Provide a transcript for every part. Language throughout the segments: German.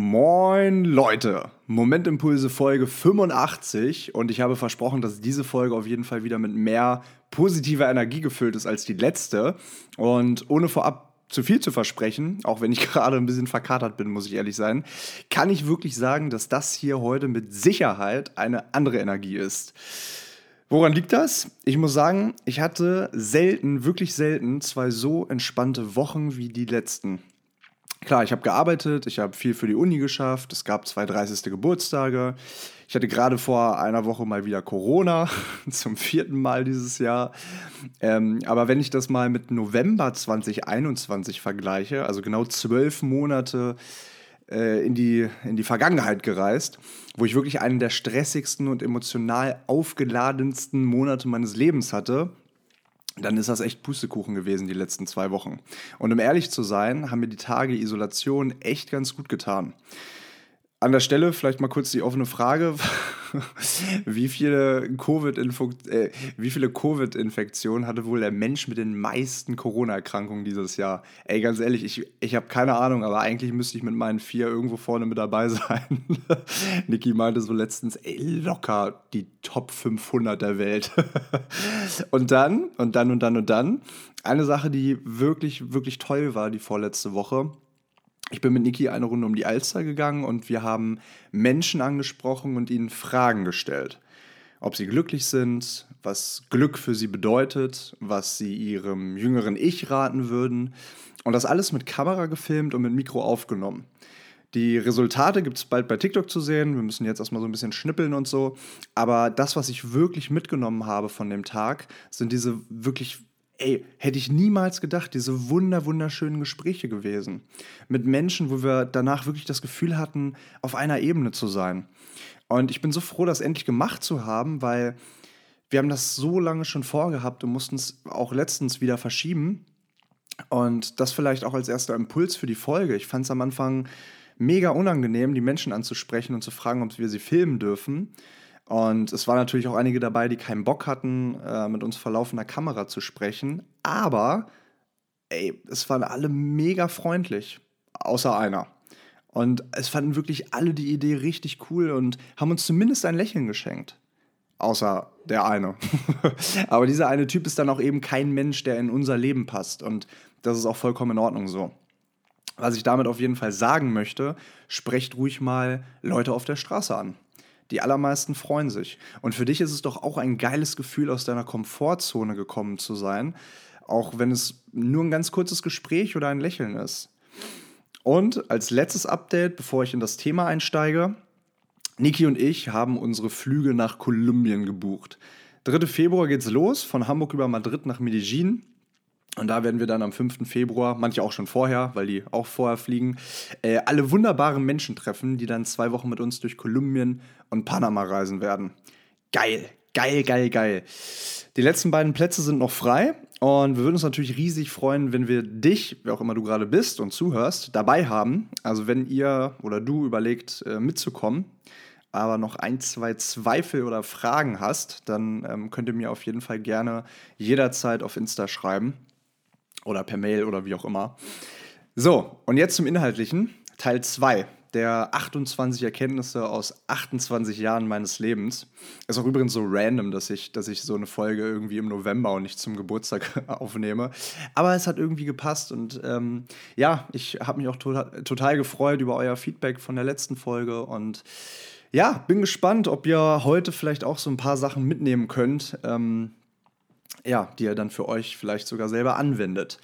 Moin Leute, Momentimpulse Folge 85 und ich habe versprochen, dass diese Folge auf jeden Fall wieder mit mehr positiver Energie gefüllt ist als die letzte und ohne vorab zu viel zu versprechen, auch wenn ich gerade ein bisschen verkatert bin, muss ich ehrlich sein, kann ich wirklich sagen, dass das hier heute mit Sicherheit eine andere Energie ist. Woran liegt das? Ich muss sagen, ich hatte selten, wirklich selten zwei so entspannte Wochen wie die letzten. Klar, ich habe gearbeitet, ich habe viel für die Uni geschafft, es gab zwei 30. Geburtstage. Ich hatte gerade vor einer Woche mal wieder Corona, zum vierten Mal dieses Jahr. Ähm, aber wenn ich das mal mit November 2021 vergleiche, also genau zwölf Monate äh, in, die, in die Vergangenheit gereist, wo ich wirklich einen der stressigsten und emotional aufgeladensten Monate meines Lebens hatte, dann ist das echt Pustekuchen gewesen die letzten zwei Wochen. Und um ehrlich zu sein, haben mir die Tage Isolation echt ganz gut getan. An der Stelle vielleicht mal kurz die offene Frage. wie viele Covid-Infektionen äh, hatte wohl der Mensch mit den meisten Corona-Erkrankungen dieses Jahr? Ey, ganz ehrlich, ich, ich habe keine Ahnung, aber eigentlich müsste ich mit meinen vier irgendwo vorne mit dabei sein. Niki meinte so letztens, ey, locker die Top 500 der Welt. und dann, und dann, und dann, und dann, eine Sache, die wirklich, wirklich toll war die vorletzte Woche ich bin mit Niki eine Runde um die Alster gegangen und wir haben Menschen angesprochen und ihnen Fragen gestellt. Ob sie glücklich sind, was Glück für sie bedeutet, was sie ihrem jüngeren Ich raten würden. Und das alles mit Kamera gefilmt und mit Mikro aufgenommen. Die Resultate gibt es bald bei TikTok zu sehen. Wir müssen jetzt erstmal so ein bisschen schnippeln und so. Aber das, was ich wirklich mitgenommen habe von dem Tag, sind diese wirklich ey, hätte ich niemals gedacht, diese wunder, wunderschönen Gespräche gewesen. Mit Menschen, wo wir danach wirklich das Gefühl hatten, auf einer Ebene zu sein. Und ich bin so froh, das endlich gemacht zu haben, weil wir haben das so lange schon vorgehabt und mussten es auch letztens wieder verschieben. Und das vielleicht auch als erster Impuls für die Folge. Ich fand es am Anfang mega unangenehm, die Menschen anzusprechen und zu fragen, ob wir sie filmen dürfen. Und es waren natürlich auch einige dabei, die keinen Bock hatten, äh, mit uns vor laufender Kamera zu sprechen. Aber, ey, es waren alle mega freundlich. Außer einer. Und es fanden wirklich alle die Idee richtig cool und haben uns zumindest ein Lächeln geschenkt. Außer der eine. Aber dieser eine Typ ist dann auch eben kein Mensch, der in unser Leben passt. Und das ist auch vollkommen in Ordnung so. Was ich damit auf jeden Fall sagen möchte, sprecht ruhig mal Leute auf der Straße an. Die allermeisten freuen sich. Und für dich ist es doch auch ein geiles Gefühl, aus deiner Komfortzone gekommen zu sein, auch wenn es nur ein ganz kurzes Gespräch oder ein Lächeln ist. Und als letztes Update, bevor ich in das Thema einsteige, Niki und ich haben unsere Flüge nach Kolumbien gebucht. 3. Februar geht's los, von Hamburg über Madrid nach Medellin. Und da werden wir dann am 5. Februar, manche auch schon vorher, weil die auch vorher fliegen, äh, alle wunderbaren Menschen treffen, die dann zwei Wochen mit uns durch Kolumbien und Panama reisen werden. Geil, geil, geil, geil. Die letzten beiden Plätze sind noch frei und wir würden uns natürlich riesig freuen, wenn wir dich, wer auch immer du gerade bist und zuhörst, dabei haben. Also wenn ihr oder du überlegt, äh, mitzukommen, aber noch ein, zwei Zweifel oder Fragen hast, dann ähm, könnt ihr mir auf jeden Fall gerne jederzeit auf Insta schreiben oder per Mail oder wie auch immer. So, und jetzt zum Inhaltlichen, Teil 2 der 28 Erkenntnisse aus 28 Jahren meines Lebens. Ist auch übrigens so random, dass ich, dass ich so eine Folge irgendwie im November und nicht zum Geburtstag aufnehme. Aber es hat irgendwie gepasst und ähm, ja, ich habe mich auch to total gefreut über euer Feedback von der letzten Folge und ja, bin gespannt, ob ihr heute vielleicht auch so ein paar Sachen mitnehmen könnt. Ähm, ja, die ihr dann für euch vielleicht sogar selber anwendet.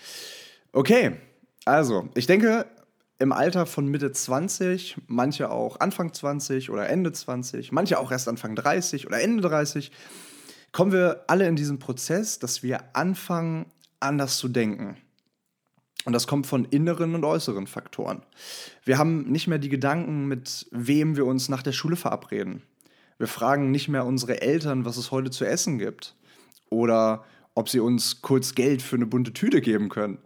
Okay, also, ich denke, im Alter von Mitte 20, manche auch Anfang 20 oder Ende 20, manche auch erst Anfang 30 oder Ende 30, kommen wir alle in diesen Prozess, dass wir anfangen, anders zu denken. Und das kommt von inneren und äußeren Faktoren. Wir haben nicht mehr die Gedanken, mit wem wir uns nach der Schule verabreden. Wir fragen nicht mehr unsere Eltern, was es heute zu essen gibt oder ob sie uns kurz Geld für eine bunte Tüte geben können.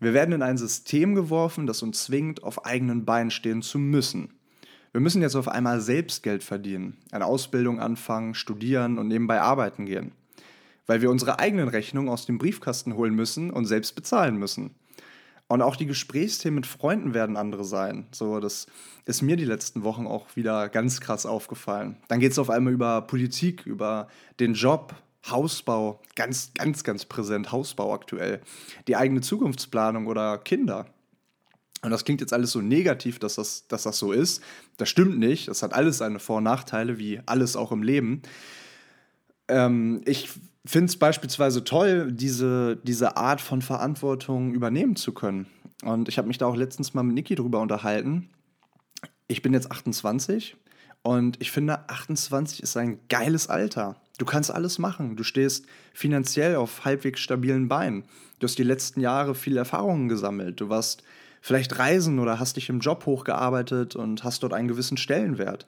Wir werden in ein System geworfen, das uns zwingt, auf eigenen Beinen stehen zu müssen. Wir müssen jetzt auf einmal selbst Geld verdienen, eine Ausbildung anfangen, studieren und nebenbei arbeiten gehen. Weil wir unsere eigenen Rechnungen aus dem Briefkasten holen müssen und selbst bezahlen müssen. Und auch die Gesprächsthemen mit Freunden werden andere sein. So, das ist mir die letzten Wochen auch wieder ganz krass aufgefallen. Dann geht es auf einmal über Politik, über den Job, Hausbau, ganz, ganz, ganz präsent, Hausbau aktuell, die eigene Zukunftsplanung oder Kinder. Und das klingt jetzt alles so negativ, dass das, dass das so ist. Das stimmt nicht. Das hat alles seine Vor- und Nachteile, wie alles auch im Leben. Ähm, ich finde es beispielsweise toll, diese, diese Art von Verantwortung übernehmen zu können. Und ich habe mich da auch letztens mal mit Niki drüber unterhalten. Ich bin jetzt 28 und ich finde, 28 ist ein geiles Alter. Du kannst alles machen. Du stehst finanziell auf halbwegs stabilen Beinen. Du hast die letzten Jahre viele Erfahrungen gesammelt. Du warst vielleicht reisen oder hast dich im Job hochgearbeitet und hast dort einen gewissen Stellenwert.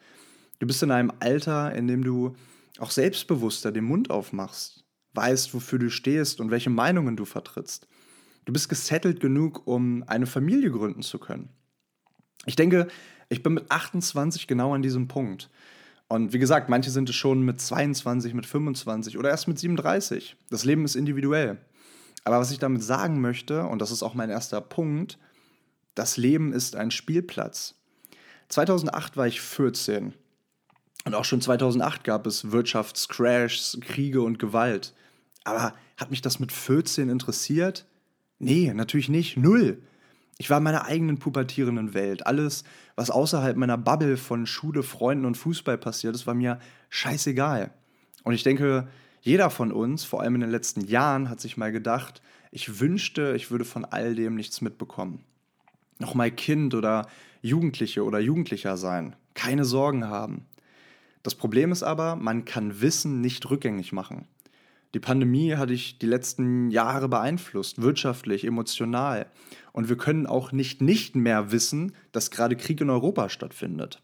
Du bist in einem Alter, in dem du auch selbstbewusster den Mund aufmachst, weißt, wofür du stehst und welche Meinungen du vertrittst. Du bist gesettelt genug, um eine Familie gründen zu können. Ich denke, ich bin mit 28 genau an diesem Punkt. Und wie gesagt, manche sind es schon mit 22, mit 25 oder erst mit 37. Das Leben ist individuell. Aber was ich damit sagen möchte, und das ist auch mein erster Punkt, das Leben ist ein Spielplatz. 2008 war ich 14 und auch schon 2008 gab es Wirtschaftscrashs, Kriege und Gewalt. Aber hat mich das mit 14 interessiert? Nee, natürlich nicht. Null. Ich war in meiner eigenen pubertierenden Welt. Alles, was außerhalb meiner Bubble von Schule, Freunden und Fußball passiert ist, war mir scheißegal. Und ich denke, jeder von uns, vor allem in den letzten Jahren, hat sich mal gedacht, ich wünschte, ich würde von all dem nichts mitbekommen. Nochmal Kind oder Jugendliche oder Jugendlicher sein. Keine Sorgen haben. Das Problem ist aber, man kann Wissen nicht rückgängig machen. Die Pandemie hat dich die letzten Jahre beeinflusst, wirtschaftlich, emotional. Und wir können auch nicht nicht mehr wissen, dass gerade Krieg in Europa stattfindet.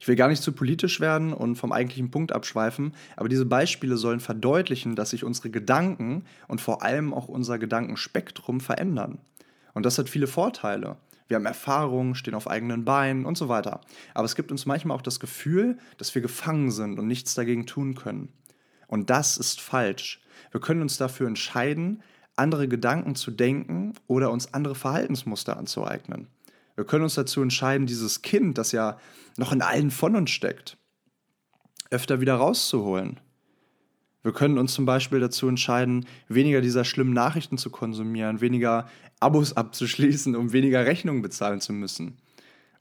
Ich will gar nicht zu politisch werden und vom eigentlichen Punkt abschweifen, aber diese Beispiele sollen verdeutlichen, dass sich unsere Gedanken und vor allem auch unser Gedankenspektrum verändern. Und das hat viele Vorteile wir haben Erfahrung, stehen auf eigenen Beinen und so weiter. Aber es gibt uns manchmal auch das Gefühl, dass wir gefangen sind und nichts dagegen tun können. Und das ist falsch. Wir können uns dafür entscheiden, andere Gedanken zu denken oder uns andere Verhaltensmuster anzueignen. Wir können uns dazu entscheiden, dieses Kind, das ja noch in allen von uns steckt, öfter wieder rauszuholen wir können uns zum Beispiel dazu entscheiden, weniger dieser schlimmen Nachrichten zu konsumieren, weniger Abos abzuschließen, um weniger Rechnungen bezahlen zu müssen.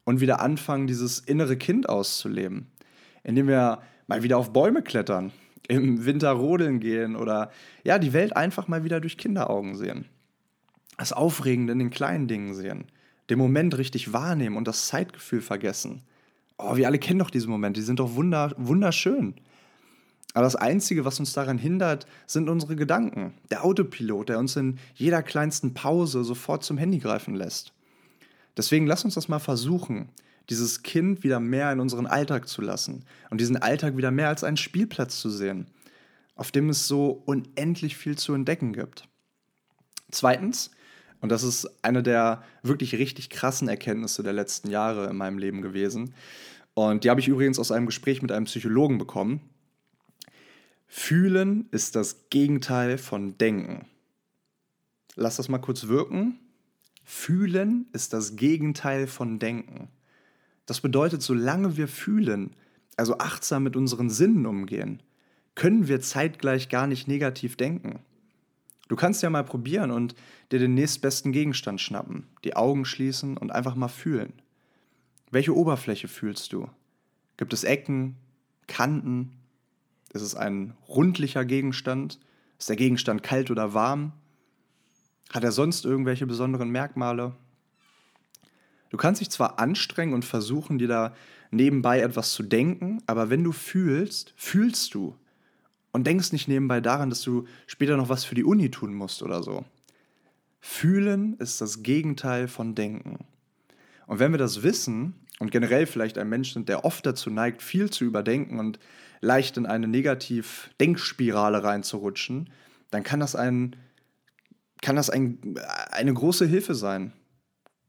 Und wieder anfangen, dieses innere Kind auszuleben, indem wir mal wieder auf Bäume klettern, im Winter rodeln gehen oder ja, die Welt einfach mal wieder durch Kinderaugen sehen. Das Aufregende in den kleinen Dingen sehen, den Moment richtig wahrnehmen und das Zeitgefühl vergessen. Oh, wir alle kennen doch diese Momente, die sind doch wunderschön. Aber das Einzige, was uns daran hindert, sind unsere Gedanken. Der Autopilot, der uns in jeder kleinsten Pause sofort zum Handy greifen lässt. Deswegen lass uns das mal versuchen, dieses Kind wieder mehr in unseren Alltag zu lassen und diesen Alltag wieder mehr als einen Spielplatz zu sehen, auf dem es so unendlich viel zu entdecken gibt. Zweitens, und das ist eine der wirklich richtig krassen Erkenntnisse der letzten Jahre in meinem Leben gewesen, und die habe ich übrigens aus einem Gespräch mit einem Psychologen bekommen, Fühlen ist das Gegenteil von Denken. Lass das mal kurz wirken. Fühlen ist das Gegenteil von Denken. Das bedeutet, solange wir fühlen, also achtsam mit unseren Sinnen umgehen, können wir zeitgleich gar nicht negativ denken. Du kannst ja mal probieren und dir den nächstbesten Gegenstand schnappen, die Augen schließen und einfach mal fühlen. Welche Oberfläche fühlst du? Gibt es Ecken, Kanten, ist es ein rundlicher Gegenstand? Ist der Gegenstand kalt oder warm? Hat er sonst irgendwelche besonderen Merkmale? Du kannst dich zwar anstrengen und versuchen, dir da nebenbei etwas zu denken, aber wenn du fühlst, fühlst du. Und denkst nicht nebenbei daran, dass du später noch was für die Uni tun musst oder so. Fühlen ist das Gegenteil von Denken. Und wenn wir das wissen und generell vielleicht ein Mensch sind, der oft dazu neigt, viel zu überdenken und leicht in eine Negativ-Denkspirale reinzurutschen, dann kann das, ein, kann das ein, eine große Hilfe sein.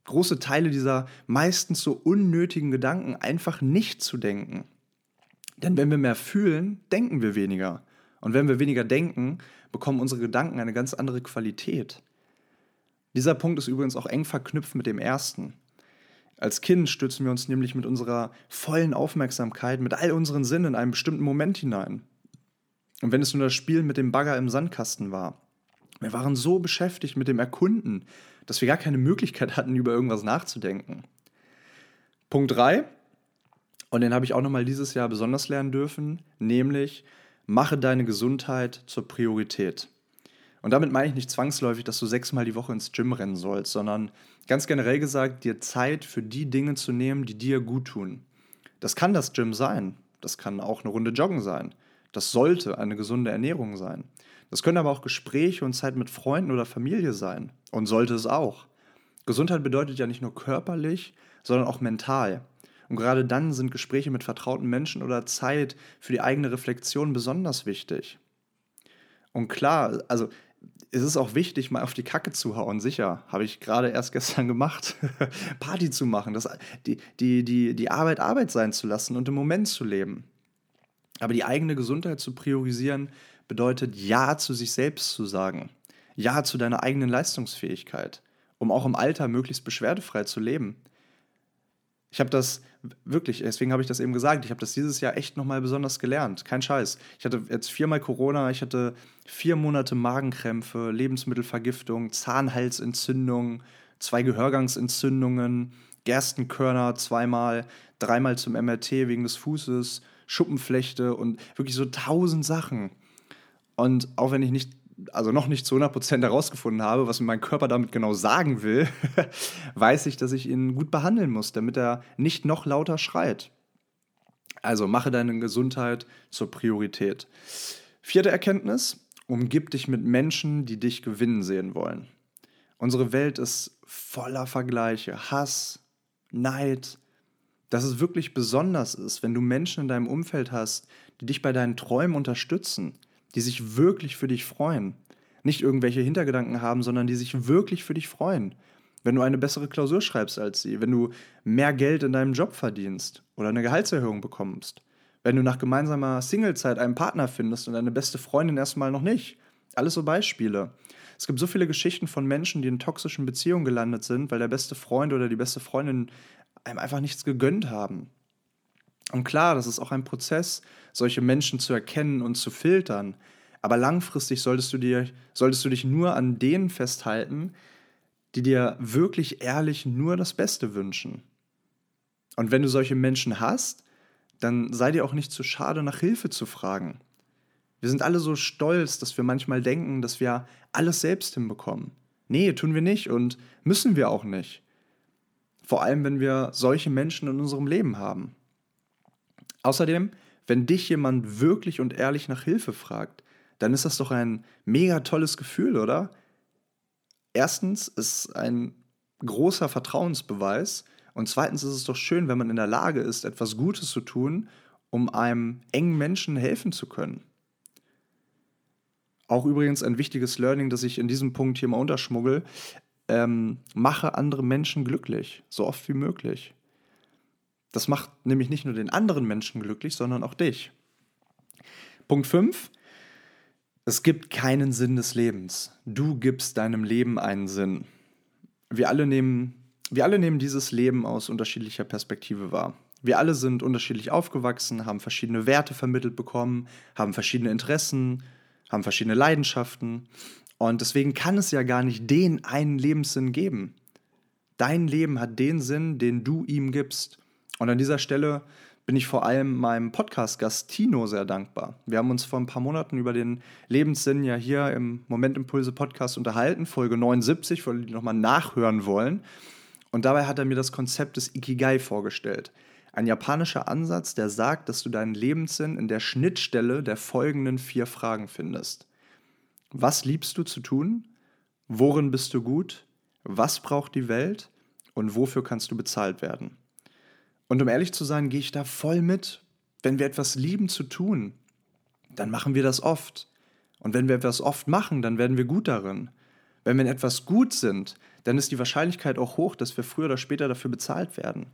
Große Teile dieser meistens so unnötigen Gedanken einfach nicht zu denken. Denn wenn wir mehr fühlen, denken wir weniger. Und wenn wir weniger denken, bekommen unsere Gedanken eine ganz andere Qualität. Dieser Punkt ist übrigens auch eng verknüpft mit dem ersten. Als Kind stürzen wir uns nämlich mit unserer vollen Aufmerksamkeit, mit all unseren Sinnen in einen bestimmten Moment hinein. Und wenn es nur das Spiel mit dem Bagger im Sandkasten war, wir waren so beschäftigt mit dem Erkunden, dass wir gar keine Möglichkeit hatten, über irgendwas nachzudenken. Punkt 3, und den habe ich auch nochmal dieses Jahr besonders lernen dürfen, nämlich mache deine Gesundheit zur Priorität. Und damit meine ich nicht zwangsläufig, dass du sechsmal die Woche ins Gym rennen sollst, sondern ganz generell gesagt, dir Zeit für die Dinge zu nehmen, die dir gut tun. Das kann das Gym sein, das kann auch eine Runde Joggen sein, das sollte eine gesunde Ernährung sein. Das können aber auch Gespräche und Zeit mit Freunden oder Familie sein und sollte es auch. Gesundheit bedeutet ja nicht nur körperlich, sondern auch mental. Und gerade dann sind Gespräche mit vertrauten Menschen oder Zeit für die eigene Reflexion besonders wichtig. Und klar, also es ist auch wichtig, mal auf die Kacke zu hauen, sicher. Habe ich gerade erst gestern gemacht. Party zu machen, das, die, die, die, die Arbeit Arbeit sein zu lassen und im Moment zu leben. Aber die eigene Gesundheit zu priorisieren, bedeutet Ja zu sich selbst zu sagen. Ja zu deiner eigenen Leistungsfähigkeit, um auch im Alter möglichst beschwerdefrei zu leben. Ich habe das wirklich, deswegen habe ich das eben gesagt, ich habe das dieses Jahr echt nochmal besonders gelernt. Kein Scheiß. Ich hatte jetzt viermal Corona, ich hatte vier Monate Magenkrämpfe, Lebensmittelvergiftung, Zahnhalsentzündung, zwei Gehörgangsentzündungen, Gerstenkörner zweimal, dreimal zum MRT wegen des Fußes, Schuppenflechte und wirklich so tausend Sachen. Und auch wenn ich nicht also noch nicht zu 100% herausgefunden habe, was mein Körper damit genau sagen will, weiß ich, dass ich ihn gut behandeln muss, damit er nicht noch lauter schreit. Also mache deine Gesundheit zur Priorität. Vierte Erkenntnis, umgib dich mit Menschen, die dich gewinnen sehen wollen. Unsere Welt ist voller Vergleiche, Hass, Neid. Dass es wirklich besonders ist, wenn du Menschen in deinem Umfeld hast, die dich bei deinen Träumen unterstützen, die sich wirklich für dich freuen. Nicht irgendwelche Hintergedanken haben, sondern die sich wirklich für dich freuen. Wenn du eine bessere Klausur schreibst als sie, wenn du mehr Geld in deinem Job verdienst oder eine Gehaltserhöhung bekommst, wenn du nach gemeinsamer Singlezeit einen Partner findest und deine beste Freundin erstmal noch nicht. Alles so Beispiele. Es gibt so viele Geschichten von Menschen, die in toxischen Beziehungen gelandet sind, weil der beste Freund oder die beste Freundin einem einfach nichts gegönnt haben. Und klar, das ist auch ein Prozess, solche Menschen zu erkennen und zu filtern. Aber langfristig solltest du, dir, solltest du dich nur an denen festhalten, die dir wirklich ehrlich nur das Beste wünschen. Und wenn du solche Menschen hast, dann sei dir auch nicht zu schade, nach Hilfe zu fragen. Wir sind alle so stolz, dass wir manchmal denken, dass wir alles selbst hinbekommen. Nee, tun wir nicht und müssen wir auch nicht. Vor allem, wenn wir solche Menschen in unserem Leben haben. Außerdem, wenn dich jemand wirklich und ehrlich nach Hilfe fragt, dann ist das doch ein mega tolles Gefühl, oder? Erstens ist ein großer Vertrauensbeweis und zweitens ist es doch schön, wenn man in der Lage ist, etwas Gutes zu tun, um einem engen Menschen helfen zu können. Auch übrigens ein wichtiges Learning, das ich in diesem Punkt hier mal unterschmuggel. Ähm, mache andere Menschen glücklich, so oft wie möglich. Das macht nämlich nicht nur den anderen Menschen glücklich, sondern auch dich. Punkt 5. Es gibt keinen Sinn des Lebens. Du gibst deinem Leben einen Sinn. Wir alle nehmen, wir alle nehmen dieses Leben aus unterschiedlicher Perspektive wahr. Wir alle sind unterschiedlich aufgewachsen, haben verschiedene Werte vermittelt bekommen, haben verschiedene Interessen, haben verschiedene Leidenschaften. Und deswegen kann es ja gar nicht den einen Lebenssinn geben. Dein Leben hat den Sinn, den du ihm gibst. Und an dieser Stelle bin ich vor allem meinem Podcast-Gast Tino sehr dankbar. Wir haben uns vor ein paar Monaten über den Lebenssinn ja hier im Momentimpulse Podcast unterhalten, Folge 79, für die nochmal nachhören wollen. Und dabei hat er mir das Konzept des Ikigai vorgestellt. Ein japanischer Ansatz, der sagt, dass du deinen Lebenssinn in der Schnittstelle der folgenden vier Fragen findest. Was liebst du zu tun? Worin bist du gut? Was braucht die Welt? Und wofür kannst du bezahlt werden? Und um ehrlich zu sein, gehe ich da voll mit. Wenn wir etwas lieben zu tun, dann machen wir das oft. Und wenn wir etwas oft machen, dann werden wir gut darin. Wenn wir in etwas gut sind, dann ist die Wahrscheinlichkeit auch hoch, dass wir früher oder später dafür bezahlt werden.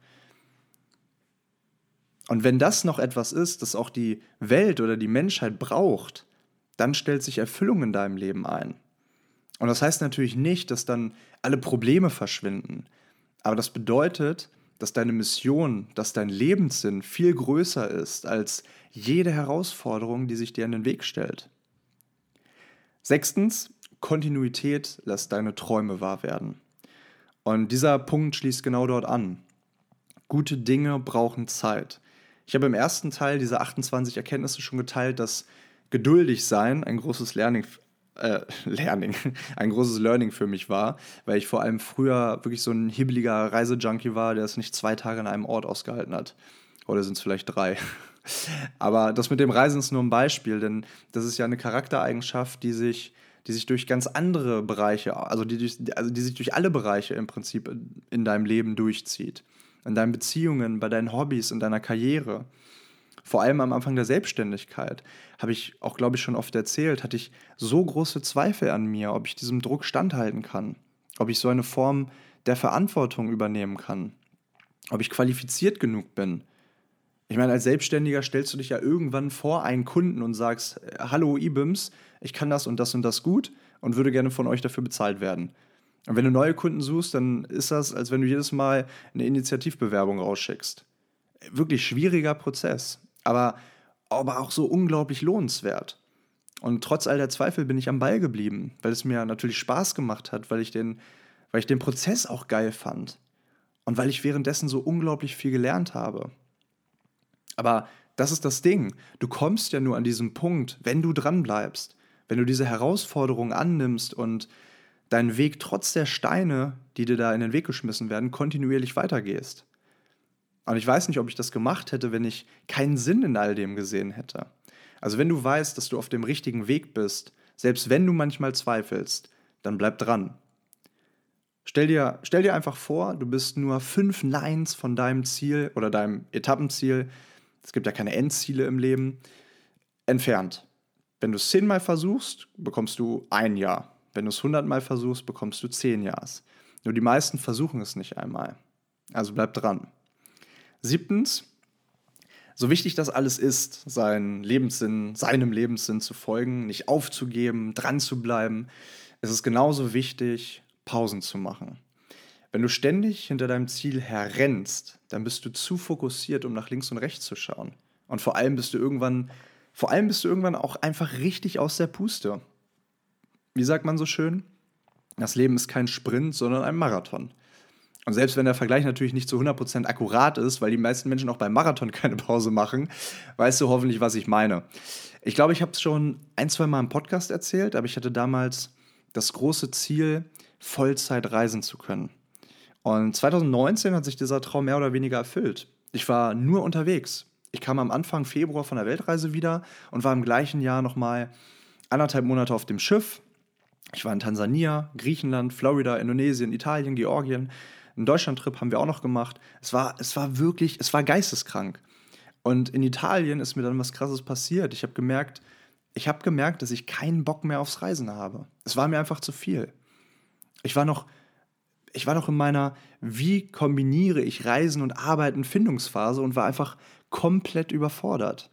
Und wenn das noch etwas ist, das auch die Welt oder die Menschheit braucht, dann stellt sich Erfüllung in deinem Leben ein. Und das heißt natürlich nicht, dass dann alle Probleme verschwinden. Aber das bedeutet, dass deine Mission, dass dein Lebenssinn viel größer ist als jede Herausforderung, die sich dir in den Weg stellt. Sechstens, Kontinuität lässt deine Träume wahr werden. Und dieser Punkt schließt genau dort an. Gute Dinge brauchen Zeit. Ich habe im ersten Teil diese 28 Erkenntnisse schon geteilt, dass geduldig sein ein großes Learning, äh, Learning, ein großes Learning für mich war, weil ich vor allem früher wirklich so ein hibbeliger Reisejunkie war, der es nicht zwei Tage in einem Ort ausgehalten hat. Oder sind es vielleicht drei? Aber das mit dem Reisen ist nur ein Beispiel, denn das ist ja eine Charaktereigenschaft, die sich, die sich durch ganz andere Bereiche, also die, also die sich durch alle Bereiche im Prinzip in deinem Leben durchzieht. In deinen Beziehungen, bei deinen Hobbys, in deiner Karriere. Vor allem am Anfang der Selbstständigkeit, habe ich auch, glaube ich, schon oft erzählt, hatte ich so große Zweifel an mir, ob ich diesem Druck standhalten kann, ob ich so eine Form der Verantwortung übernehmen kann, ob ich qualifiziert genug bin ich meine, als Selbstständiger stellst du dich ja irgendwann vor einen Kunden und sagst, hallo IBIMS, ich kann das und das und das gut und würde gerne von euch dafür bezahlt werden. Und wenn du neue Kunden suchst, dann ist das, als wenn du jedes Mal eine Initiativbewerbung rausschickst. Wirklich schwieriger Prozess, aber, aber auch so unglaublich lohnenswert. Und trotz all der Zweifel bin ich am Ball geblieben, weil es mir natürlich Spaß gemacht hat, weil ich den, weil ich den Prozess auch geil fand und weil ich währenddessen so unglaublich viel gelernt habe. Aber das ist das Ding. Du kommst ja nur an diesen Punkt, wenn du dran bleibst, wenn du diese Herausforderung annimmst und deinen Weg trotz der Steine, die dir da in den Weg geschmissen werden, kontinuierlich weitergehst. Und ich weiß nicht, ob ich das gemacht hätte, wenn ich keinen Sinn in all dem gesehen hätte. Also wenn du weißt, dass du auf dem richtigen Weg bist, selbst wenn du manchmal zweifelst, dann bleib dran. Stell dir, stell dir einfach vor, du bist nur fünf Lines von deinem Ziel oder deinem Etappenziel es gibt ja keine Endziele im Leben, entfernt. Wenn du es zehnmal versuchst, bekommst du ein Jahr. Wenn du es hundertmal versuchst, bekommst du zehn Jahres. Nur die meisten versuchen es nicht einmal. Also bleib dran. Siebtens, so wichtig das alles ist, seinen Lebenssinn, seinem Lebenssinn zu folgen, nicht aufzugeben, dran zu bleiben, ist es genauso wichtig, Pausen zu machen. Wenn du ständig hinter deinem Ziel herrennst, dann bist du zu fokussiert, um nach links und rechts zu schauen. Und vor allem bist du irgendwann, vor allem bist du irgendwann auch einfach richtig aus der Puste. Wie sagt man so schön? Das Leben ist kein Sprint, sondern ein Marathon. Und selbst wenn der Vergleich natürlich nicht zu 100% akkurat ist, weil die meisten Menschen auch beim Marathon keine Pause machen, weißt du hoffentlich, was ich meine. Ich glaube, ich habe es schon ein, zwei Mal im Podcast erzählt, aber ich hatte damals das große Ziel, Vollzeit reisen zu können. Und 2019 hat sich dieser Traum mehr oder weniger erfüllt. Ich war nur unterwegs. Ich kam am Anfang Februar von der Weltreise wieder und war im gleichen Jahr nochmal anderthalb Monate auf dem Schiff. Ich war in Tansania, Griechenland, Florida, Indonesien, Italien, Georgien. Einen Deutschlandtrip haben wir auch noch gemacht. Es war, es war wirklich, es war geisteskrank. Und in Italien ist mir dann was Krasses passiert. Ich habe gemerkt, ich habe gemerkt, dass ich keinen Bock mehr aufs Reisen habe. Es war mir einfach zu viel. Ich war noch ich war noch in meiner, wie kombiniere ich Reisen und Arbeiten Findungsphase und war einfach komplett überfordert.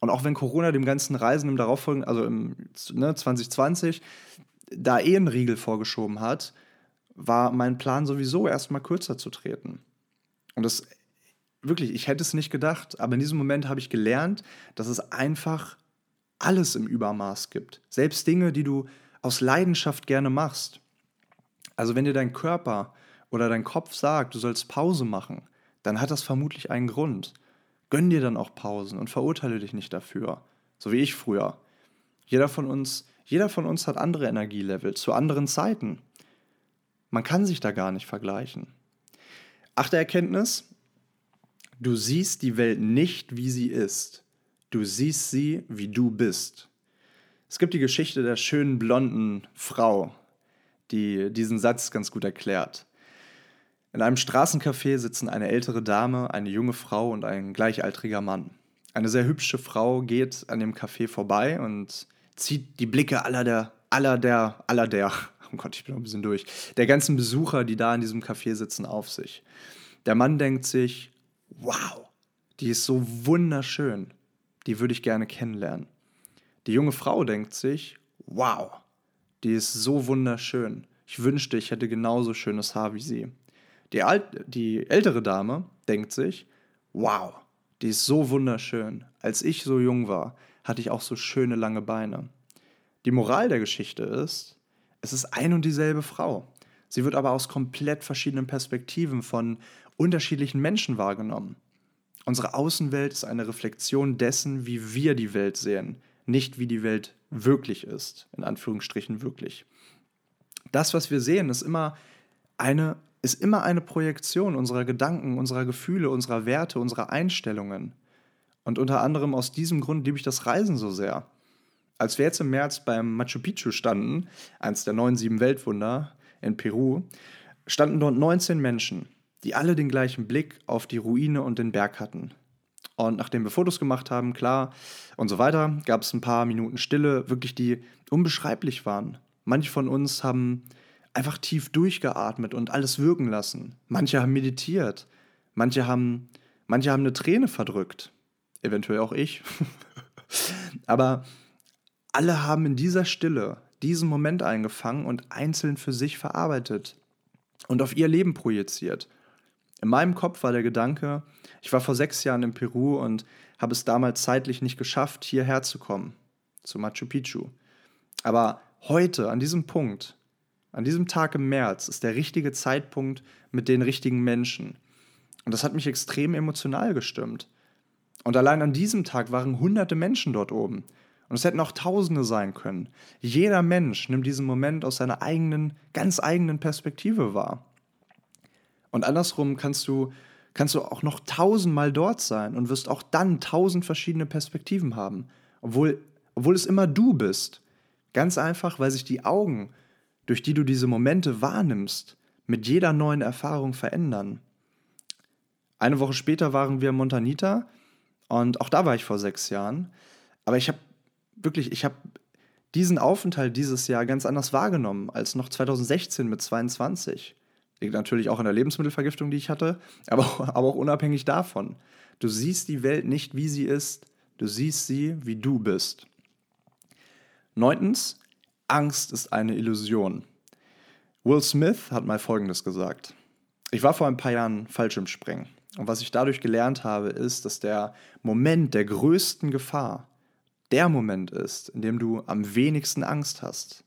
Und auch wenn Corona dem ganzen Reisen im darauffolgenden, also im ne, 2020, da eh einen Riegel vorgeschoben hat, war mein Plan sowieso erstmal kürzer zu treten. Und das wirklich, ich hätte es nicht gedacht, aber in diesem Moment habe ich gelernt, dass es einfach alles im Übermaß gibt. Selbst Dinge, die du aus Leidenschaft gerne machst. Also wenn dir dein Körper oder dein Kopf sagt, du sollst Pause machen, dann hat das vermutlich einen Grund. Gönn dir dann auch Pausen und verurteile dich nicht dafür, so wie ich früher. Jeder von uns, jeder von uns hat andere Energielevel zu anderen Zeiten. Man kann sich da gar nicht vergleichen. Achte Erkenntnis, du siehst die Welt nicht, wie sie ist. Du siehst sie, wie du bist. Es gibt die Geschichte der schönen blonden Frau, die diesen Satz ganz gut erklärt. In einem Straßencafé sitzen eine ältere Dame, eine junge Frau und ein gleichaltriger Mann. Eine sehr hübsche Frau geht an dem Café vorbei und zieht die Blicke aller der, aller der, aller der, oh Gott, ich bin noch ein bisschen durch, der ganzen Besucher, die da in diesem Café sitzen, auf sich. Der Mann denkt sich, wow, die ist so wunderschön, die würde ich gerne kennenlernen. Die junge Frau denkt sich, wow, die ist so wunderschön. Ich wünschte, ich hätte genauso schönes Haar wie sie. Die, Alt die ältere Dame denkt sich, wow, die ist so wunderschön. Als ich so jung war, hatte ich auch so schöne lange Beine. Die Moral der Geschichte ist, es ist ein und dieselbe Frau. Sie wird aber aus komplett verschiedenen Perspektiven von unterschiedlichen Menschen wahrgenommen. Unsere Außenwelt ist eine Reflexion dessen, wie wir die Welt sehen, nicht wie die Welt wirklich ist, in Anführungsstrichen wirklich. Das, was wir sehen, ist immer eine, ist immer eine Projektion unserer Gedanken, unserer Gefühle, unserer Werte, unserer Einstellungen. Und unter anderem aus diesem Grund liebe ich das Reisen so sehr. Als wir jetzt im März beim Machu Picchu standen, eins der neun sieben Weltwunder in Peru, standen dort 19 Menschen, die alle den gleichen Blick auf die Ruine und den Berg hatten. Und nachdem wir Fotos gemacht haben, klar und so weiter, gab es ein paar Minuten Stille, wirklich die unbeschreiblich waren. Manche von uns haben einfach tief durchgeatmet und alles wirken lassen. Manche haben meditiert. Manche haben, manche haben eine Träne verdrückt. Eventuell auch ich. Aber alle haben in dieser Stille diesen Moment eingefangen und einzeln für sich verarbeitet und auf ihr Leben projiziert. In meinem Kopf war der Gedanke, ich war vor sechs Jahren in Peru und habe es damals zeitlich nicht geschafft, hierher zu kommen, zu Machu Picchu. Aber heute, an diesem Punkt, an diesem Tag im März, ist der richtige Zeitpunkt mit den richtigen Menschen. Und das hat mich extrem emotional gestimmt. Und allein an diesem Tag waren hunderte Menschen dort oben. Und es hätten auch Tausende sein können. Jeder Mensch nimmt diesen Moment aus seiner eigenen, ganz eigenen Perspektive wahr. Und andersrum kannst du, kannst du auch noch tausendmal dort sein und wirst auch dann tausend verschiedene Perspektiven haben, obwohl, obwohl es immer du bist. Ganz einfach, weil sich die Augen, durch die du diese Momente wahrnimmst, mit jeder neuen Erfahrung verändern. Eine Woche später waren wir in Montanita und auch da war ich vor sechs Jahren. Aber ich habe wirklich, ich habe diesen Aufenthalt dieses Jahr ganz anders wahrgenommen als noch 2016 mit 22. Liegt natürlich auch an der Lebensmittelvergiftung, die ich hatte, aber, aber auch unabhängig davon. Du siehst die Welt nicht, wie sie ist, du siehst sie, wie du bist. Neuntens, Angst ist eine Illusion. Will Smith hat mal Folgendes gesagt. Ich war vor ein paar Jahren Fallschirmspringen. Und was ich dadurch gelernt habe, ist, dass der Moment der größten Gefahr der Moment ist, in dem du am wenigsten Angst hast.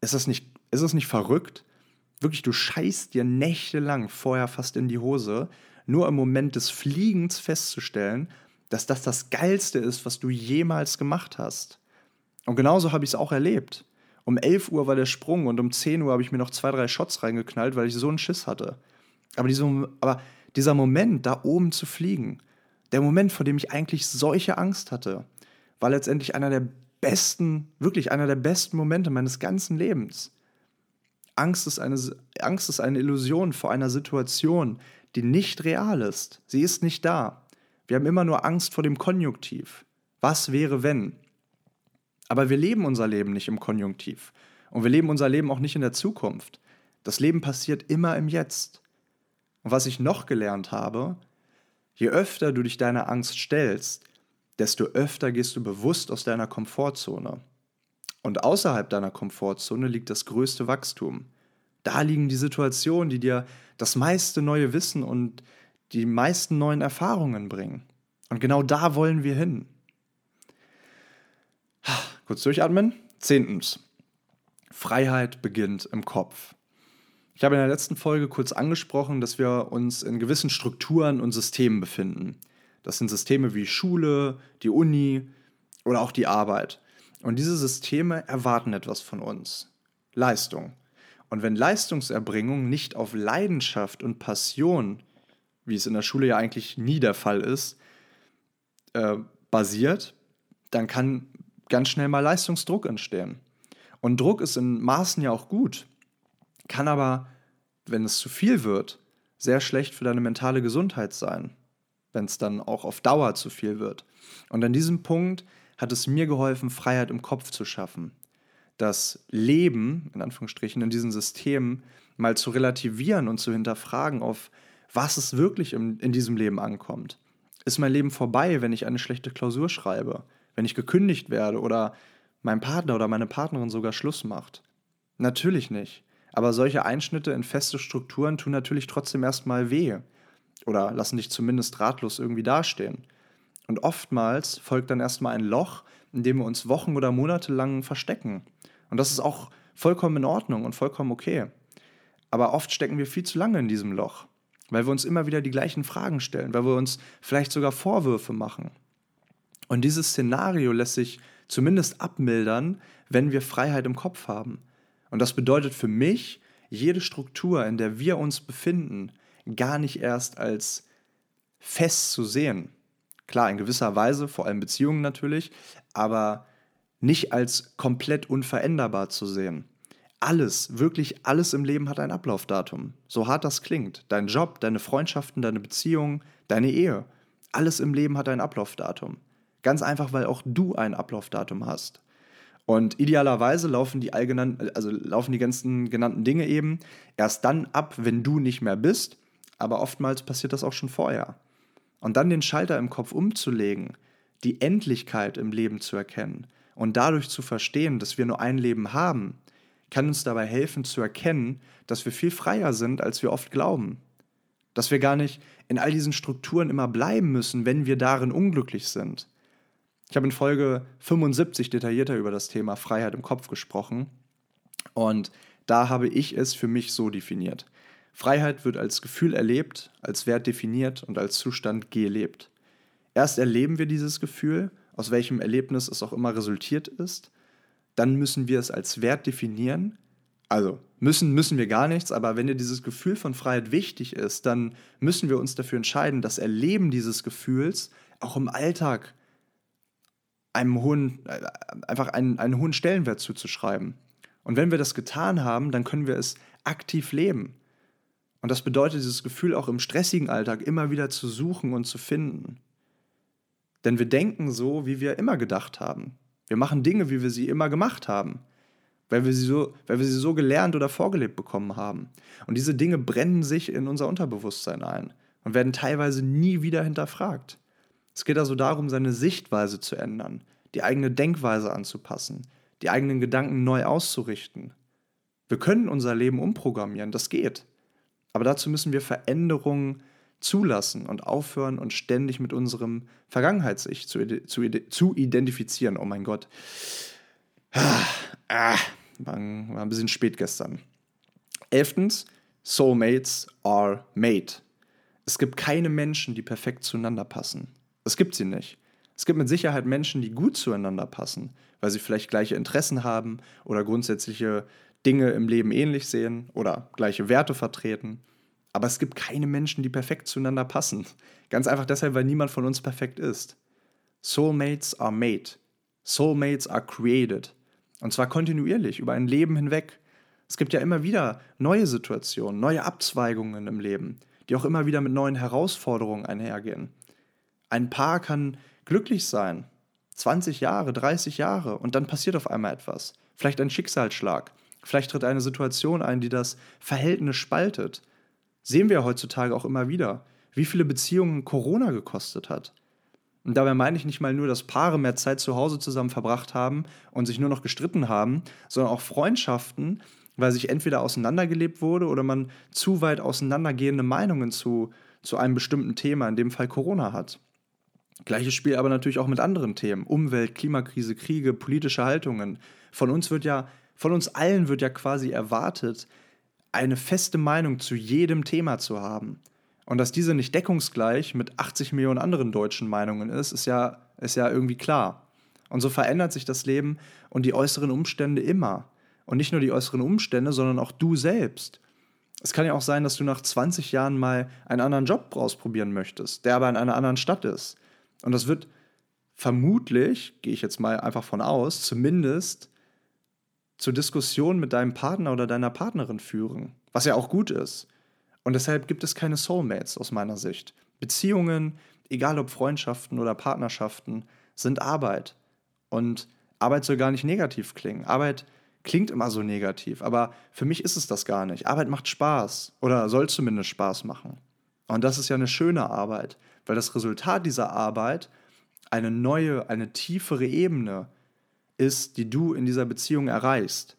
Ist das nicht, ist das nicht verrückt? Wirklich, du scheißt dir nächtelang vorher fast in die Hose, nur im Moment des Fliegens festzustellen, dass das das Geilste ist, was du jemals gemacht hast. Und genauso habe ich es auch erlebt. Um 11 Uhr war der Sprung und um 10 Uhr habe ich mir noch zwei, drei Shots reingeknallt, weil ich so einen Schiss hatte. Aber, diese, aber dieser Moment, da oben zu fliegen, der Moment, vor dem ich eigentlich solche Angst hatte, war letztendlich einer der besten, wirklich einer der besten Momente meines ganzen Lebens. Angst ist eine, Angst ist eine Illusion vor einer Situation, die nicht real ist. Sie ist nicht da. Wir haben immer nur Angst vor dem Konjunktiv. Was wäre, wenn? Aber wir leben unser Leben nicht im Konjunktiv. Und wir leben unser Leben auch nicht in der Zukunft. Das Leben passiert immer im Jetzt. Und was ich noch gelernt habe, je öfter du dich deiner Angst stellst, desto öfter gehst du bewusst aus deiner Komfortzone. Und außerhalb deiner Komfortzone liegt das größte Wachstum. Da liegen die Situationen, die dir das meiste neue Wissen und die meisten neuen Erfahrungen bringen. Und genau da wollen wir hin. Kurz durchatmen. Zehntens. Freiheit beginnt im Kopf. Ich habe in der letzten Folge kurz angesprochen, dass wir uns in gewissen Strukturen und Systemen befinden. Das sind Systeme wie Schule, die Uni oder auch die Arbeit. Und diese Systeme erwarten etwas von uns. Leistung. Und wenn Leistungserbringung nicht auf Leidenschaft und Passion, wie es in der Schule ja eigentlich nie der Fall ist, äh, basiert, dann kann ganz schnell mal Leistungsdruck entstehen. Und Druck ist in Maßen ja auch gut, kann aber, wenn es zu viel wird, sehr schlecht für deine mentale Gesundheit sein wenn es dann auch auf Dauer zu viel wird. Und an diesem Punkt hat es mir geholfen, Freiheit im Kopf zu schaffen. Das Leben, in Anführungsstrichen, in diesen Systemen mal zu relativieren und zu hinterfragen, auf was es wirklich in, in diesem Leben ankommt. Ist mein Leben vorbei, wenn ich eine schlechte Klausur schreibe, wenn ich gekündigt werde oder mein Partner oder meine Partnerin sogar Schluss macht. Natürlich nicht. Aber solche Einschnitte in feste Strukturen tun natürlich trotzdem erstmal weh. Oder lassen dich zumindest ratlos irgendwie dastehen. Und oftmals folgt dann erstmal ein Loch, in dem wir uns Wochen oder Monate lang verstecken. Und das ist auch vollkommen in Ordnung und vollkommen okay. Aber oft stecken wir viel zu lange in diesem Loch, weil wir uns immer wieder die gleichen Fragen stellen, weil wir uns vielleicht sogar Vorwürfe machen. Und dieses Szenario lässt sich zumindest abmildern, wenn wir Freiheit im Kopf haben. Und das bedeutet für mich, jede Struktur, in der wir uns befinden, gar nicht erst als fest zu sehen. Klar, in gewisser Weise, vor allem Beziehungen natürlich, aber nicht als komplett unveränderbar zu sehen. Alles, wirklich alles im Leben hat ein Ablaufdatum. So hart das klingt. Dein Job, deine Freundschaften, deine Beziehungen, deine Ehe. Alles im Leben hat ein Ablaufdatum. Ganz einfach, weil auch du ein Ablaufdatum hast. Und idealerweise laufen die, also laufen die ganzen genannten Dinge eben erst dann ab, wenn du nicht mehr bist. Aber oftmals passiert das auch schon vorher. Und dann den Schalter im Kopf umzulegen, die Endlichkeit im Leben zu erkennen und dadurch zu verstehen, dass wir nur ein Leben haben, kann uns dabei helfen zu erkennen, dass wir viel freier sind, als wir oft glauben. Dass wir gar nicht in all diesen Strukturen immer bleiben müssen, wenn wir darin unglücklich sind. Ich habe in Folge 75 detaillierter über das Thema Freiheit im Kopf gesprochen und da habe ich es für mich so definiert. Freiheit wird als Gefühl erlebt, als Wert definiert und als Zustand gelebt. Erst erleben wir dieses Gefühl, aus welchem Erlebnis es auch immer resultiert ist, dann müssen wir es als Wert definieren. Also müssen, müssen wir gar nichts, aber wenn dir dieses Gefühl von Freiheit wichtig ist, dann müssen wir uns dafür entscheiden, das Erleben dieses Gefühls auch im Alltag einem hohen, äh, einfach einen, einen hohen Stellenwert zuzuschreiben. Und wenn wir das getan haben, dann können wir es aktiv leben. Und das bedeutet, dieses Gefühl auch im stressigen Alltag immer wieder zu suchen und zu finden. Denn wir denken so, wie wir immer gedacht haben. Wir machen Dinge, wie wir sie immer gemacht haben, weil wir sie so, weil wir sie so gelernt oder vorgelebt bekommen haben. Und diese Dinge brennen sich in unser Unterbewusstsein ein und werden teilweise nie wieder hinterfragt. Es geht also darum, seine Sichtweise zu ändern, die eigene Denkweise anzupassen, die eigenen Gedanken neu auszurichten. Wir können unser Leben umprogrammieren, das geht. Aber dazu müssen wir Veränderungen zulassen und aufhören und ständig mit unserem Vergangenheits-Ich zu, zu, zu, identifizieren. Oh mein Gott. Ah, ah, war ein bisschen spät gestern. Elftens, Soulmates are made. Es gibt keine Menschen, die perfekt zueinander passen. Es gibt sie nicht. Es gibt mit Sicherheit Menschen, die gut zueinander passen, weil sie vielleicht gleiche Interessen haben oder grundsätzliche Dinge im Leben ähnlich sehen oder gleiche Werte vertreten. Aber es gibt keine Menschen, die perfekt zueinander passen. Ganz einfach deshalb, weil niemand von uns perfekt ist. Soulmates are made. Soulmates are created. Und zwar kontinuierlich, über ein Leben hinweg. Es gibt ja immer wieder neue Situationen, neue Abzweigungen im Leben, die auch immer wieder mit neuen Herausforderungen einhergehen. Ein Paar kann glücklich sein, 20 Jahre, 30 Jahre, und dann passiert auf einmal etwas. Vielleicht ein Schicksalsschlag. Vielleicht tritt eine Situation ein, die das Verhältnis spaltet sehen wir heutzutage auch immer wieder, wie viele Beziehungen Corona gekostet hat. Und dabei meine ich nicht mal nur, dass Paare mehr Zeit zu Hause zusammen verbracht haben und sich nur noch gestritten haben, sondern auch Freundschaften, weil sich entweder auseinandergelebt wurde oder man zu weit auseinandergehende Meinungen zu, zu einem bestimmten Thema, in dem Fall Corona hat. Gleiches Spiel aber natürlich auch mit anderen Themen. Umwelt, Klimakrise, Kriege, politische Haltungen. Von uns wird ja, von uns allen wird ja quasi erwartet, eine feste Meinung zu jedem Thema zu haben. Und dass diese nicht deckungsgleich mit 80 Millionen anderen deutschen Meinungen ist, ist ja, ist ja irgendwie klar. Und so verändert sich das Leben und die äußeren Umstände immer. Und nicht nur die äußeren Umstände, sondern auch du selbst. Es kann ja auch sein, dass du nach 20 Jahren mal einen anderen Job ausprobieren möchtest, der aber in einer anderen Stadt ist. Und das wird vermutlich, gehe ich jetzt mal einfach von aus, zumindest zur Diskussion mit deinem Partner oder deiner Partnerin führen, was ja auch gut ist. Und deshalb gibt es keine Soulmates aus meiner Sicht. Beziehungen, egal ob Freundschaften oder Partnerschaften, sind Arbeit. Und Arbeit soll gar nicht negativ klingen. Arbeit klingt immer so negativ, aber für mich ist es das gar nicht. Arbeit macht Spaß oder soll zumindest Spaß machen. Und das ist ja eine schöne Arbeit, weil das Resultat dieser Arbeit eine neue, eine tiefere Ebene ist, die du in dieser Beziehung erreichst.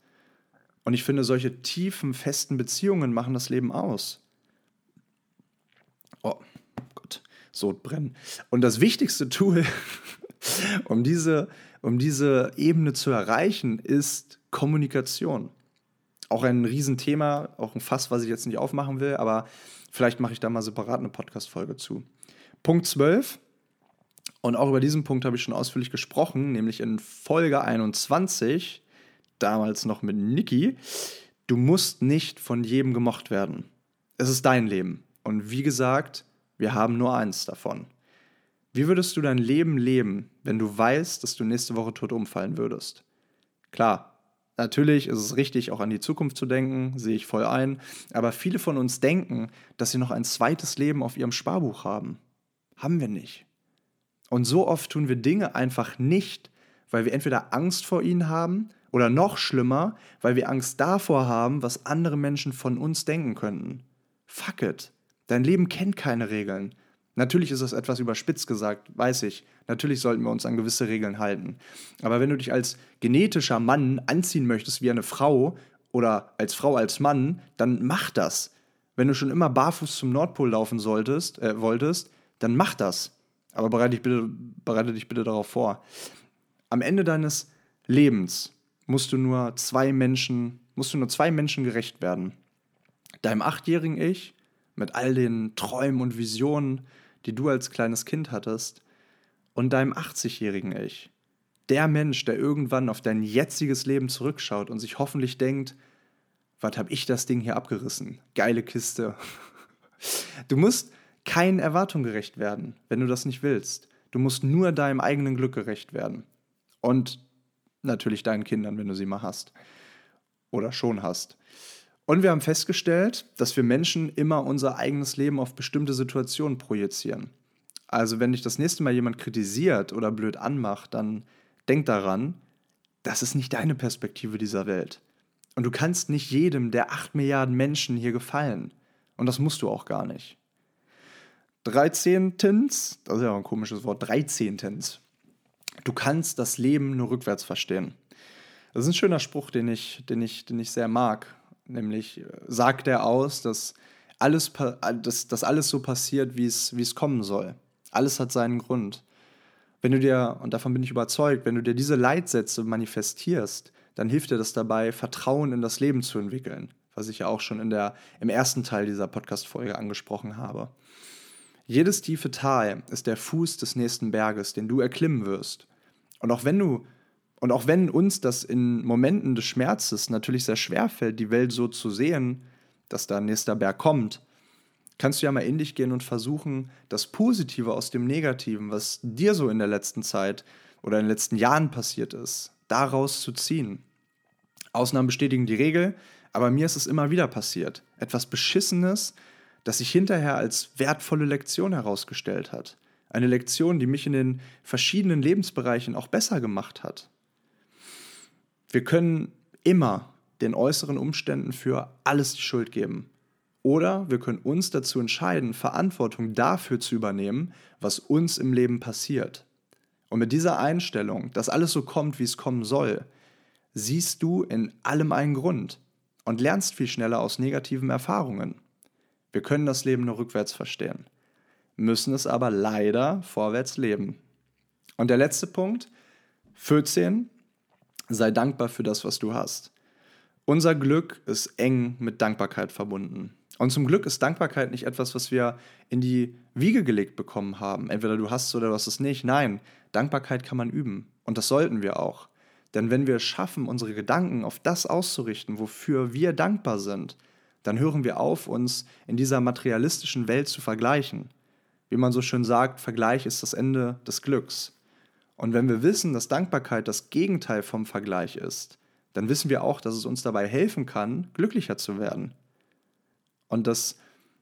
Und ich finde, solche tiefen, festen Beziehungen machen das Leben aus. Oh Gott, Sodbrennen. Und das wichtigste Tool, um diese, um diese Ebene zu erreichen, ist Kommunikation. Auch ein Riesenthema, auch ein Fass, was ich jetzt nicht aufmachen will, aber vielleicht mache ich da mal separat eine Podcast-Folge zu. Punkt 12. Und auch über diesen Punkt habe ich schon ausführlich gesprochen, nämlich in Folge 21, damals noch mit Niki. Du musst nicht von jedem gemocht werden. Es ist dein Leben. Und wie gesagt, wir haben nur eins davon. Wie würdest du dein Leben leben, wenn du weißt, dass du nächste Woche tot umfallen würdest? Klar, natürlich ist es richtig, auch an die Zukunft zu denken, sehe ich voll ein, aber viele von uns denken, dass sie noch ein zweites Leben auf ihrem Sparbuch haben. Haben wir nicht. Und so oft tun wir Dinge einfach nicht, weil wir entweder Angst vor ihnen haben oder noch schlimmer, weil wir Angst davor haben, was andere Menschen von uns denken könnten. Fuck it. Dein Leben kennt keine Regeln. Natürlich ist das etwas überspitzt gesagt, weiß ich. Natürlich sollten wir uns an gewisse Regeln halten. Aber wenn du dich als genetischer Mann anziehen möchtest wie eine Frau oder als Frau als Mann, dann mach das. Wenn du schon immer barfuß zum Nordpol laufen solltest, äh, wolltest, dann mach das. Aber bereite dich, bitte, bereite dich bitte darauf vor. Am Ende deines Lebens musst du nur zwei Menschen, musst du nur zwei Menschen gerecht werden. Deinem achtjährigen Ich mit all den Träumen und Visionen, die du als kleines Kind hattest, und deinem 80-jährigen Ich. Der Mensch, der irgendwann auf dein jetziges Leben zurückschaut und sich hoffentlich denkt, was hab ich das Ding hier abgerissen? Geile Kiste. Du musst keinen Erwartungen gerecht werden, wenn du das nicht willst. Du musst nur deinem eigenen Glück gerecht werden. Und natürlich deinen Kindern, wenn du sie mal hast. Oder schon hast. Und wir haben festgestellt, dass wir Menschen immer unser eigenes Leben auf bestimmte Situationen projizieren. Also wenn dich das nächste Mal jemand kritisiert oder blöd anmacht, dann denk daran, das ist nicht deine Perspektive dieser Welt. Und du kannst nicht jedem der acht Milliarden Menschen hier gefallen. Und das musst du auch gar nicht. Dreizehntens, das ist ja auch ein komisches Wort, Dreizehntens. Du kannst das Leben nur rückwärts verstehen. Das ist ein schöner Spruch, den ich, den ich, den ich sehr mag. Nämlich äh, sagt er aus, dass alles, dass, dass alles so passiert, wie es, wie es kommen soll. Alles hat seinen Grund. Wenn du dir, und davon bin ich überzeugt, wenn du dir diese Leitsätze manifestierst, dann hilft dir das dabei, Vertrauen in das Leben zu entwickeln, was ich ja auch schon in der, im ersten Teil dieser Podcast-Folge angesprochen habe. Jedes tiefe Tal ist der Fuß des nächsten Berges, den du erklimmen wirst. Und auch wenn du und auch wenn uns das in Momenten des Schmerzes natürlich sehr schwer fällt, die Welt so zu sehen, dass da ein nächster Berg kommt, kannst du ja mal in dich gehen und versuchen, das Positive aus dem Negativen, was dir so in der letzten Zeit oder in den letzten Jahren passiert ist, daraus zu ziehen. Ausnahmen bestätigen die Regel, aber mir ist es immer wieder passiert. Etwas Beschissenes, das sich hinterher als wertvolle Lektion herausgestellt hat. Eine Lektion, die mich in den verschiedenen Lebensbereichen auch besser gemacht hat. Wir können immer den äußeren Umständen für alles die Schuld geben. Oder wir können uns dazu entscheiden, Verantwortung dafür zu übernehmen, was uns im Leben passiert. Und mit dieser Einstellung, dass alles so kommt, wie es kommen soll, siehst du in allem einen Grund und lernst viel schneller aus negativen Erfahrungen. Wir können das Leben nur rückwärts verstehen, müssen es aber leider vorwärts leben. Und der letzte Punkt, 14, sei dankbar für das, was du hast. Unser Glück ist eng mit Dankbarkeit verbunden. Und zum Glück ist Dankbarkeit nicht etwas, was wir in die Wiege gelegt bekommen haben. Entweder du hast es oder du hast es nicht. Nein, Dankbarkeit kann man üben. Und das sollten wir auch. Denn wenn wir es schaffen, unsere Gedanken auf das auszurichten, wofür wir dankbar sind, dann hören wir auf, uns in dieser materialistischen Welt zu vergleichen. Wie man so schön sagt, Vergleich ist das Ende des Glücks. Und wenn wir wissen, dass Dankbarkeit das Gegenteil vom Vergleich ist, dann wissen wir auch, dass es uns dabei helfen kann, glücklicher zu werden. Und das,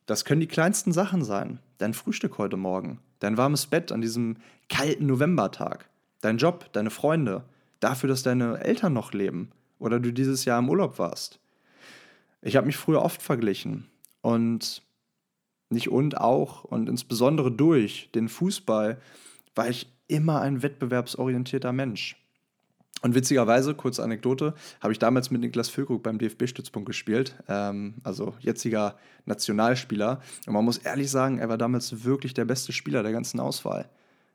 das können die kleinsten Sachen sein. Dein Frühstück heute Morgen, dein warmes Bett an diesem kalten Novembertag, dein Job, deine Freunde, dafür, dass deine Eltern noch leben oder du dieses Jahr im Urlaub warst. Ich habe mich früher oft verglichen und nicht und auch und insbesondere durch den Fußball war ich immer ein wettbewerbsorientierter Mensch. Und witzigerweise, kurze Anekdote, habe ich damals mit Niklas Füllkrug beim DFB-Stützpunkt gespielt, ähm, also jetziger Nationalspieler. Und man muss ehrlich sagen, er war damals wirklich der beste Spieler der ganzen Auswahl.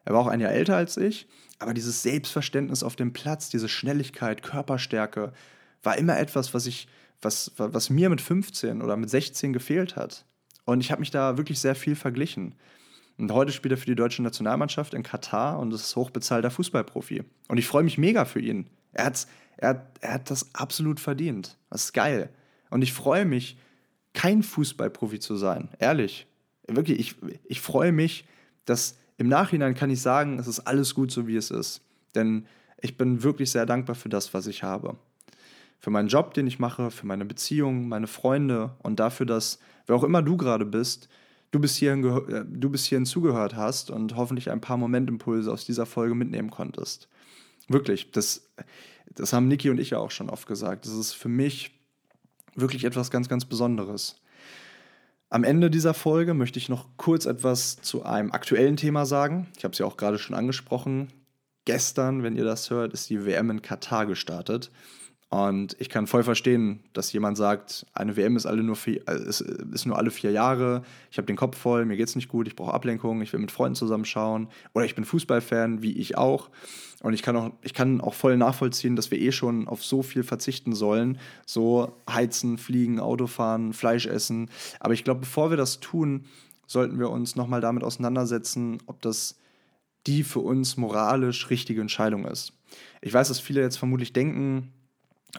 Er war auch ein Jahr älter als ich, aber dieses Selbstverständnis auf dem Platz, diese Schnelligkeit, Körperstärke, war immer etwas, was ich, was, was mir mit 15 oder mit 16 gefehlt hat. Und ich habe mich da wirklich sehr viel verglichen. Und heute spielt er für die deutsche Nationalmannschaft in Katar und ist hochbezahlter Fußballprofi. Und ich freue mich mega für ihn. Er, hat's, er, er hat das absolut verdient. Das ist geil. Und ich freue mich, kein Fußballprofi zu sein. Ehrlich. Wirklich, ich, ich freue mich, dass im Nachhinein kann ich sagen, es ist alles gut so, wie es ist. Denn ich bin wirklich sehr dankbar für das, was ich habe. Für meinen Job, den ich mache, für meine Beziehungen, meine Freunde und dafür, dass, wer auch immer du gerade bist, du bis hierhin, äh, du bis hierhin zugehört hast und hoffentlich ein paar Momentimpulse aus dieser Folge mitnehmen konntest. Wirklich, das, das haben Niki und ich ja auch schon oft gesagt. Das ist für mich wirklich etwas ganz, ganz Besonderes. Am Ende dieser Folge möchte ich noch kurz etwas zu einem aktuellen Thema sagen. Ich habe es ja auch gerade schon angesprochen. Gestern, wenn ihr das hört, ist die WM in Katar gestartet. Und ich kann voll verstehen, dass jemand sagt, eine WM ist, alle nur, vier, äh, ist, ist nur alle vier Jahre, ich habe den Kopf voll, mir geht's nicht gut, ich brauche Ablenkung, ich will mit Freunden zusammenschauen. Oder ich bin Fußballfan, wie ich auch. Und ich kann auch, ich kann auch voll nachvollziehen, dass wir eh schon auf so viel verzichten sollen. So heizen, fliegen, Autofahren, Fleisch essen. Aber ich glaube, bevor wir das tun, sollten wir uns nochmal damit auseinandersetzen, ob das die für uns moralisch richtige Entscheidung ist. Ich weiß, dass viele jetzt vermutlich denken,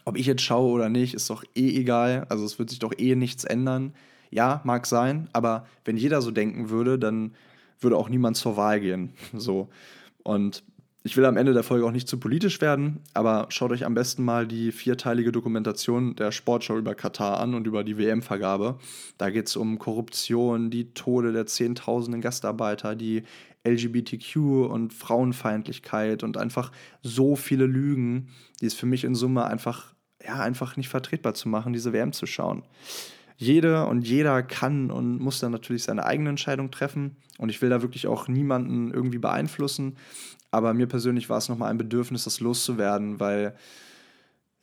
ob ich jetzt schaue oder nicht, ist doch eh egal. Also es wird sich doch eh nichts ändern. Ja, mag sein, aber wenn jeder so denken würde, dann würde auch niemand zur Wahl gehen. So. Und ich will am Ende der Folge auch nicht zu politisch werden, aber schaut euch am besten mal die vierteilige Dokumentation der Sportschau über Katar an und über die WM-Vergabe. Da geht es um Korruption, die Tode der Zehntausenden Gastarbeiter, die LGBTQ und Frauenfeindlichkeit und einfach so viele Lügen, die es für mich in Summe einfach, ja, einfach nicht vertretbar zu machen, diese WM zu schauen. Jede und jeder kann und muss dann natürlich seine eigene Entscheidung treffen. Und ich will da wirklich auch niemanden irgendwie beeinflussen. Aber mir persönlich war es nochmal ein Bedürfnis, das loszuwerden, weil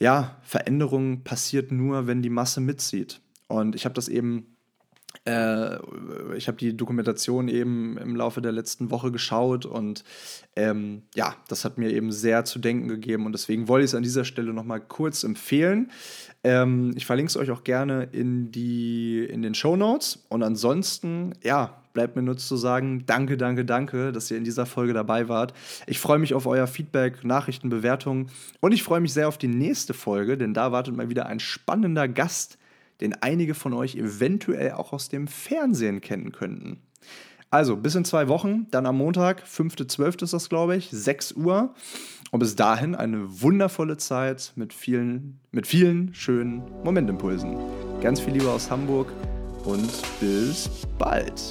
ja, Veränderung passiert nur, wenn die Masse mitzieht. Und ich habe das eben ich habe die Dokumentation eben im Laufe der letzten Woche geschaut und ähm, ja, das hat mir eben sehr zu denken gegeben und deswegen wollte ich es an dieser Stelle nochmal kurz empfehlen. Ähm, ich verlinke es euch auch gerne in, die, in den Show Notes und ansonsten, ja, bleibt mir nur zu sagen, danke, danke, danke, dass ihr in dieser Folge dabei wart. Ich freue mich auf euer Feedback, Nachrichten, Bewertungen und ich freue mich sehr auf die nächste Folge, denn da wartet mal wieder ein spannender Gast den einige von euch eventuell auch aus dem Fernsehen kennen könnten. Also, bis in zwei Wochen, dann am Montag, 5.12. ist das, glaube ich, 6 Uhr. Und bis dahin eine wundervolle Zeit mit vielen, mit vielen schönen Momentimpulsen. Ganz viel Liebe aus Hamburg und bis bald.